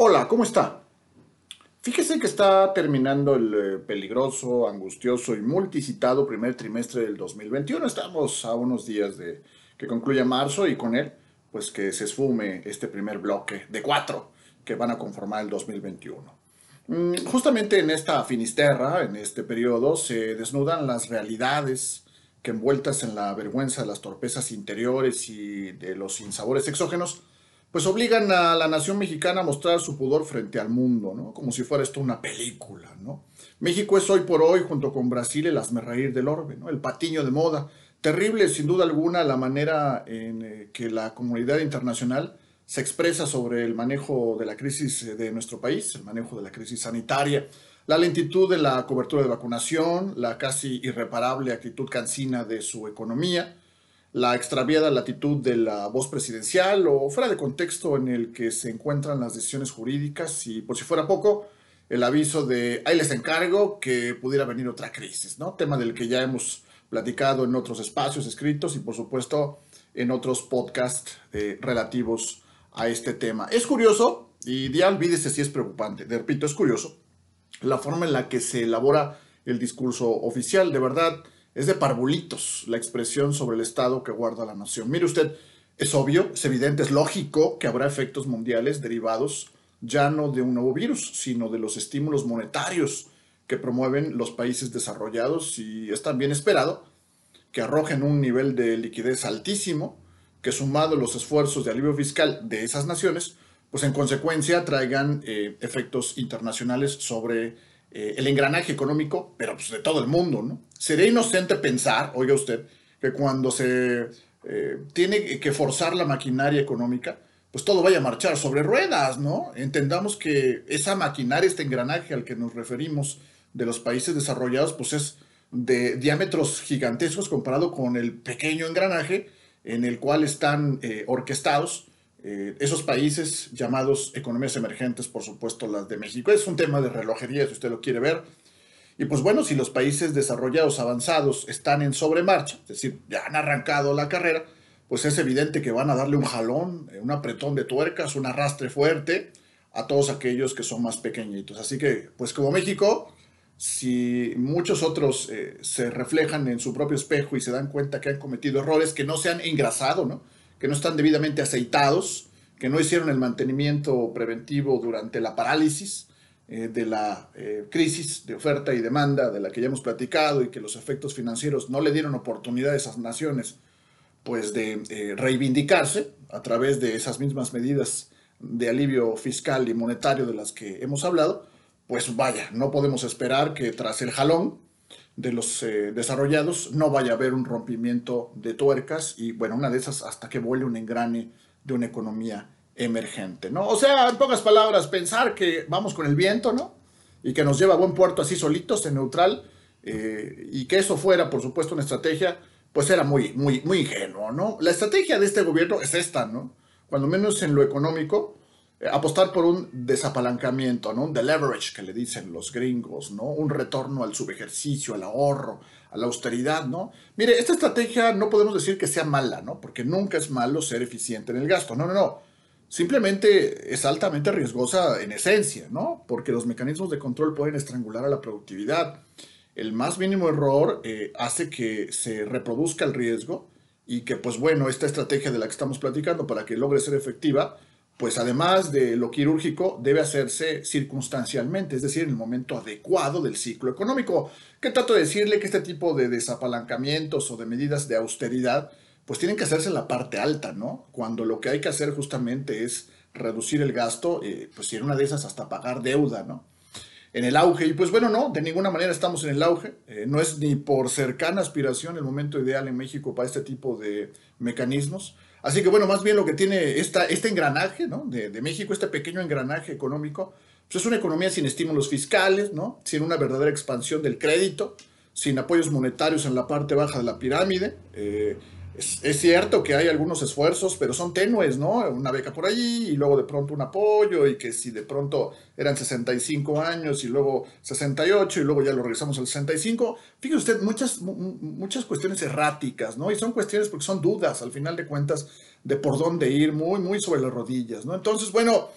Hola, ¿cómo está? Fíjese que está terminando el eh, peligroso, angustioso y multicitado primer trimestre del 2021. Estamos a unos días de que concluya marzo y con él, pues que se esfume este primer bloque de cuatro que van a conformar el 2021. Mm, justamente en esta finisterra, en este periodo, se desnudan las realidades que envueltas en la vergüenza de las torpezas interiores y de los sinsabores exógenos, pues obligan a la nación mexicana a mostrar su pudor frente al mundo, ¿no? Como si fuera esto una película, ¿no? México es hoy por hoy, junto con Brasil, el asmerreír del orbe. El patiño de moda. Terrible, sin duda alguna, la manera en eh, que la comunidad internacional se expresa sobre el manejo de la crisis de nuestro país, el manejo de la crisis sanitaria, la lentitud de la cobertura de vacunación, la casi irreparable actitud cansina de su economía, la extraviada latitud de la voz presidencial o fuera de contexto en el que se encuentran las decisiones jurídicas y por si fuera poco, el aviso de ahí les encargo que pudiera venir otra crisis, ¿no? Tema del que ya hemos platicado en otros espacios escritos y por supuesto en otros podcasts eh, relativos a este tema. Es curioso, y ya olvídese si es preocupante, de repito, es curioso la forma en la que se elabora el discurso oficial, de verdad es de parvulitos la expresión sobre el Estado que guarda la nación. Mire usted, es obvio, es evidente, es lógico que habrá efectos mundiales derivados ya no de un nuevo virus, sino de los estímulos monetarios que promueven los países desarrollados y es también esperado que arrojen un nivel de liquidez altísimo, que sumado a los esfuerzos de alivio fiscal de esas naciones, pues en consecuencia traigan eh, efectos internacionales sobre eh, el engranaje económico, pero pues de todo el mundo, ¿no? Sería inocente pensar, oiga usted, que cuando se eh, tiene que forzar la maquinaria económica, pues todo vaya a marchar sobre ruedas, ¿no? Entendamos que esa maquinaria, este engranaje al que nos referimos de los países desarrollados, pues es de diámetros gigantescos comparado con el pequeño engranaje en el cual están eh, orquestados eh, esos países llamados economías emergentes, por supuesto las de México. Es un tema de relojería, si usted lo quiere ver. Y pues bueno, si los países desarrollados, avanzados, están en sobremarcha, es decir, ya han arrancado la carrera, pues es evidente que van a darle un jalón, eh, un apretón de tuercas, un arrastre fuerte a todos aquellos que son más pequeñitos. Así que, pues como México, si muchos otros eh, se reflejan en su propio espejo y se dan cuenta que han cometido errores que no se han engrasado, ¿no? Que no están debidamente aceitados, que no hicieron el mantenimiento preventivo durante la parálisis eh, de la eh, crisis de oferta y demanda de la que ya hemos platicado y que los efectos financieros no le dieron oportunidad a esas naciones pues de eh, reivindicarse a través de esas mismas medidas de alivio fiscal y monetario de las que hemos hablado, pues vaya, no podemos esperar que tras el jalón de los eh, desarrollados, no vaya a haber un rompimiento de tuercas y, bueno, una de esas hasta que vuele un engrane de una economía emergente, ¿no? O sea, en pocas palabras, pensar que vamos con el viento, ¿no? Y que nos lleva a buen puerto así solitos, en neutral, eh, y que eso fuera, por supuesto, una estrategia, pues era muy, muy, muy ingenuo, ¿no? La estrategia de este gobierno es esta, ¿no? Cuando menos en lo económico, apostar por un desapalancamiento, ¿no? Un leverage que le dicen los gringos, ¿no? Un retorno al subejercicio, al ahorro, a la austeridad, ¿no? Mire, esta estrategia no podemos decir que sea mala, ¿no? Porque nunca es malo ser eficiente en el gasto. No, no, no. Simplemente es altamente riesgosa en esencia, ¿no? Porque los mecanismos de control pueden estrangular a la productividad. El más mínimo error eh, hace que se reproduzca el riesgo y que, pues bueno, esta estrategia de la que estamos platicando para que logre ser efectiva, pues además de lo quirúrgico, debe hacerse circunstancialmente, es decir, en el momento adecuado del ciclo económico. ¿Qué trato de decirle que este tipo de desapalancamientos o de medidas de austeridad, pues tienen que hacerse en la parte alta, ¿no? Cuando lo que hay que hacer justamente es reducir el gasto, eh, pues si una de esas hasta pagar deuda, ¿no? En el auge, y pues bueno, no, de ninguna manera estamos en el auge, eh, no es ni por cercana aspiración el momento ideal en México para este tipo de mecanismos. Así que bueno, más bien lo que tiene esta, este engranaje ¿no? de, de, México, este pequeño engranaje económico, pues es una economía sin estímulos fiscales, ¿no? sin una verdadera expansión del crédito, sin apoyos monetarios en la parte baja de la pirámide. Eh, es, cierto que hay algunos esfuerzos, pero son tenues, ¿no? Una beca por allí y luego de pronto un apoyo y que si de pronto eran 65 años y luego 68 y luego ya lo regresamos al 65. Fíjese usted, muchas, muchas cuestiones erráticas, ¿no? Y son cuestiones porque son dudas, al final de cuentas, de por dónde ir, muy, muy sobre las rodillas, ¿no? Entonces, bueno,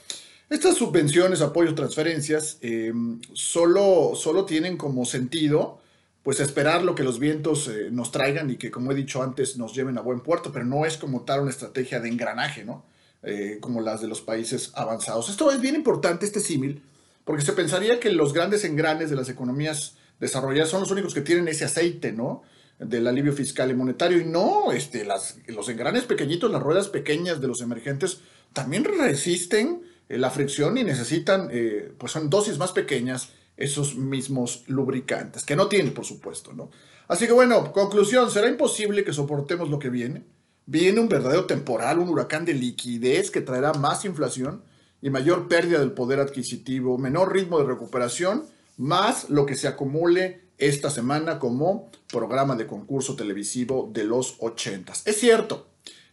Estas subvenciones, apoyos, transferencias, eh, solo, solo tienen como sentido pues esperar lo que los vientos eh, nos traigan y que, como he dicho antes, nos lleven a buen puerto, pero no es como tal una estrategia de engranaje, ¿no? Eh, como las de los países avanzados. Esto es bien importante, este símil, porque se pensaría que los grandes engranes de las economías desarrolladas son los únicos que tienen ese aceite, ¿no? Del alivio fiscal y monetario. Y no, este, las, los engranes pequeñitos, las ruedas pequeñas de los emergentes, también resisten eh, la fricción y necesitan, pues son dosis más pequeñas esos mismos lubricantes, que no tiene, por supuesto, ¿no? Así que bueno, conclusión, ¿será imposible que soportemos lo que viene? Viene un verdadero temporal, un huracán de liquidez que traerá más inflación y mayor pérdida del poder adquisitivo, menor ritmo de recuperación, más lo que se acumule esta semana como programa de concurso televisivo de los ochentas. Es cierto,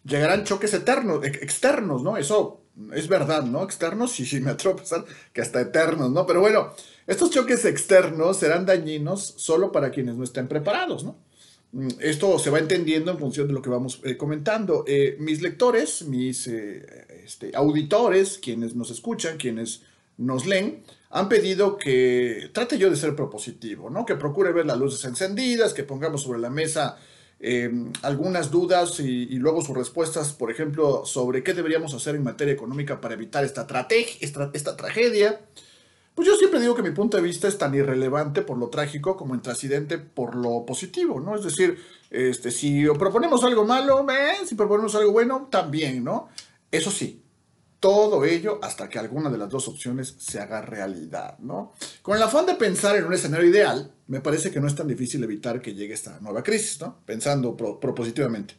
llegarán choques eternos, externos, ¿no? Eso es verdad, ¿no? Externos, sí, sí, me atrevo a pensar que hasta eternos, ¿no? Pero bueno, estos choques externos serán dañinos solo para quienes no estén preparados, ¿no? Mm, esto se va entendiendo en función de lo que vamos eh, comentando. Eh, mis lectores, mis eh, este, auditores, quienes nos escuchan, quienes nos leen, han pedido que trate yo de ser propositivo, ¿no? Que procure ver las luces encendidas, que pongamos sobre la mesa algunas dudas y, luego sus respuestas, por ejemplo, sobre qué deberíamos hacer en materia económica para evitar esta tragedia. Pues yo siempre digo que mi punto de vista es tan irrelevante por lo trágico como intrascendente por lo positivo, ¿no? Es decir, este, si proponemos algo malo, eh, si proponemos algo bueno, también, ¿no? Eso sí, todo ello hasta que alguna de las dos opciones se haga realidad, ¿no? Con el afán de pensar en un escenario ideal, me parece que no es tan difícil evitar que llegue esta nueva crisis, ¿no? Pensando propositivamente.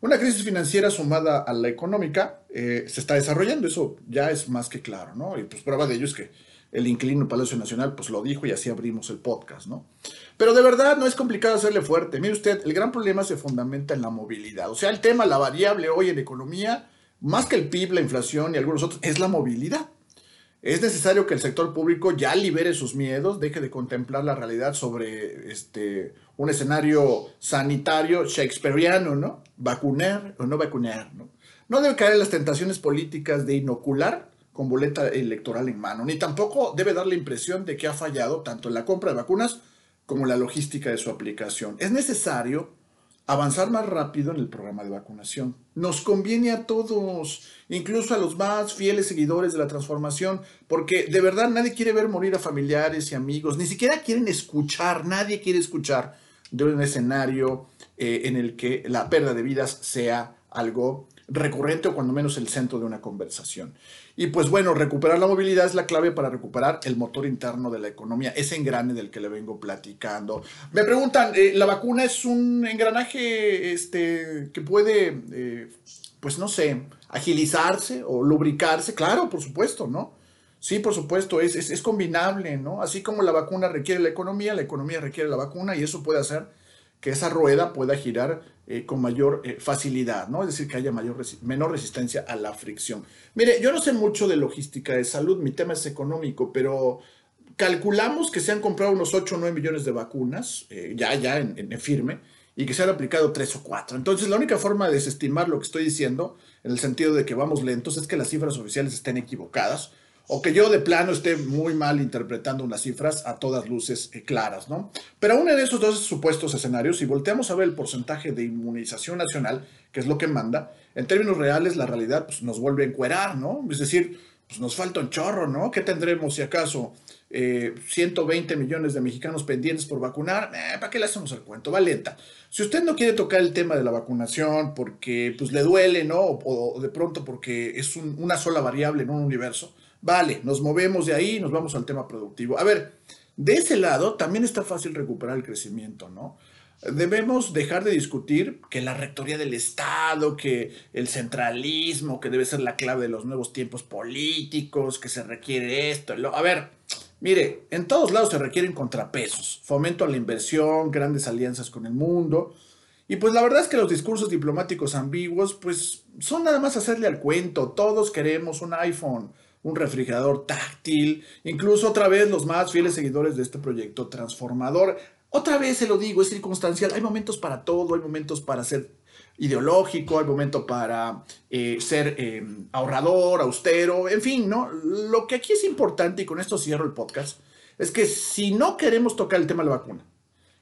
Una crisis financiera sumada a la económica eh, se está desarrollando, eso ya es más que claro, ¿no? Y pues prueba de ello es que el inquilino Palacio Nacional pues lo dijo y así abrimos el podcast, ¿no? Pero de verdad no es complicado hacerle fuerte. Mire usted, el gran problema se fundamenta en la movilidad. O sea, el tema, la variable hoy en economía, más que el PIB, la inflación y algunos otros, es la movilidad. Es necesario que el sector público ya libere sus miedos, deje de contemplar la realidad sobre este, un escenario sanitario shakespeariano, ¿no? Vacunar o no vacunar, ¿no? No debe caer en las tentaciones políticas de inocular con boleta electoral en mano, ni tampoco debe dar la impresión de que ha fallado tanto en la compra de vacunas como en la logística de su aplicación. Es necesario avanzar más rápido en el programa de vacunación. Nos conviene a todos, incluso a los más fieles seguidores de la transformación, porque de verdad nadie quiere ver morir a familiares y amigos, ni siquiera quieren escuchar, nadie quiere escuchar de un escenario eh, en el que la pérdida de vidas sea algo recurrente o cuando menos el centro de una conversación. Y pues bueno, recuperar la movilidad es la clave para recuperar el motor interno de la economía, ese engrane del que le vengo platicando. Me preguntan, eh, ¿la vacuna es un engranaje este, que puede, eh, pues no sé, agilizarse o lubricarse? Claro, por supuesto, ¿no? Sí, por supuesto, es, es, es combinable, ¿no? Así como la vacuna requiere la economía, la economía requiere la vacuna y eso puede hacer que esa rueda pueda girar eh, con mayor eh, facilidad, ¿no? Es decir, que haya mayor menor resistencia a la fricción. Mire, yo no sé mucho de logística de salud, mi tema es económico, pero calculamos que se han comprado unos 8 o 9 millones de vacunas, eh, ya, ya en, en, firme, y que se han aplicado 3 o 4. Entonces, la única forma de desestimar lo que estoy diciendo, en el sentido de que vamos lentos, es que las cifras oficiales estén equivocadas o que yo de plano esté muy mal interpretando unas cifras a todas luces eh, claras, ¿no? Pero aún en esos dos supuestos escenarios, si volteamos a ver el porcentaje de inmunización nacional, que es lo que manda, en términos reales la realidad pues, nos vuelve a encuerar, ¿no? Es decir, pues nos falta un chorro, ¿no? ¿Qué tendremos si acaso 120 eh, millones de mexicanos pendientes por vacunar? Eh, ¿Para qué le hacemos el cuento? Va lenta. Si usted no quiere tocar el tema de la vacunación porque pues le duele, ¿no? O, de pronto porque es una sola variable en un universo, Vale, nos movemos de ahí y nos vamos al tema productivo. A ver, de ese lado también está fácil recuperar el crecimiento, ¿no? Debemos dejar de discutir que la rectoría del Estado, que el centralismo, que debe ser la clave de los nuevos tiempos políticos, que se requiere esto. Lo... A ver, mire, en todos lados se requieren contrapesos, fomento a la inversión, grandes alianzas con el mundo. Y pues la verdad es que los discursos diplomáticos ambiguos, pues son nada más hacerle al cuento. Todos queremos un iPhone un refrigerador táctil, incluso otra vez los más fieles seguidores de este proyecto transformador. Otra vez se lo digo, es circunstancial, hay momentos para todo, hay momentos para hacer ideológico, hay momento para eh, ser eh, ahorrador, austero, en fin, ¿no? Lo que aquí es importante, y con esto cierro el podcast, es que si no queremos tocar el tema de la vacuna,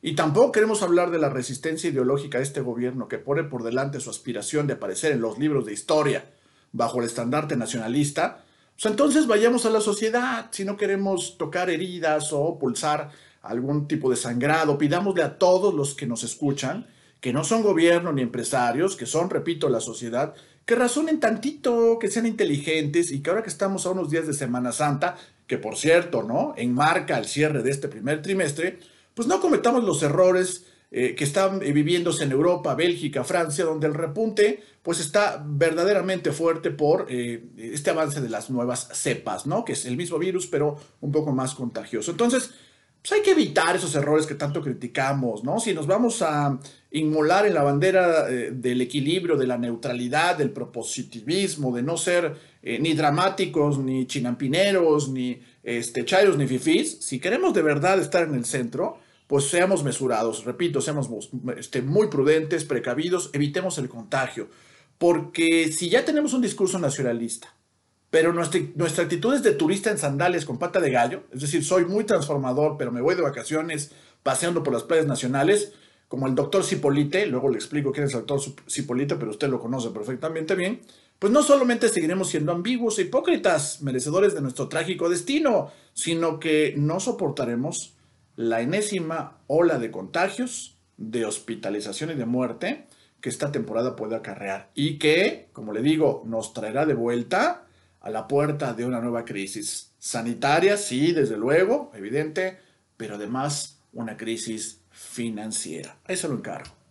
y tampoco queremos hablar de la resistencia ideológica de este gobierno que pone por delante su aspiración de aparecer en los libros de historia bajo el estandarte nacionalista, entonces vayamos a la sociedad. Si no queremos tocar heridas o pulsar algún tipo de sangrado, pidámosle a todos los que nos escuchan que no son gobierno ni empresarios, que son, repito, la sociedad, que razonen tantito, que sean inteligentes y que ahora que estamos a unos días de Semana Santa, que por cierto, ¿no? Enmarca el cierre de este primer trimestre, pues no cometamos los errores eh, que están eh, viviéndose en Europa, Bélgica, Francia, donde el repunte pues está verdaderamente fuerte por eh, este avance de las nuevas cepas, ¿no? Que es el mismo virus, pero un poco más contagioso. Entonces, pues hay que evitar esos errores que tanto criticamos, ¿no? Si nos vamos a inmolar en la bandera del equilibrio, de la neutralidad, del propositivismo, de no ser ni dramáticos, ni chinampineros, ni este, ni fifís, si queremos de verdad estar en el centro, pues seamos mesurados, repito, seamos este, muy prudentes, precavidos, evitemos el contagio, porque si ya tenemos un discurso nacionalista, pero nuestra, nuestra actitud es de turista en sandalias con pata de gallo, es decir, soy muy transformador, pero me voy de vacaciones paseando por las playas nacionales, como el doctor Cipolite, luego le explico quién es el doctor Cipolite, pero usted lo conoce perfectamente bien, pues no solamente seguiremos siendo ambiguos e hipócritas, merecedores de nuestro trágico destino, sino que no soportaremos la enésima ola de contagios, de hospitalización y de muerte que esta temporada puede acarrear y que, como le digo, nos traerá de vuelta a la puerta de una nueva crisis sanitaria, sí, desde luego, evidente, pero además una crisis financiera. Ahí se lo encargo.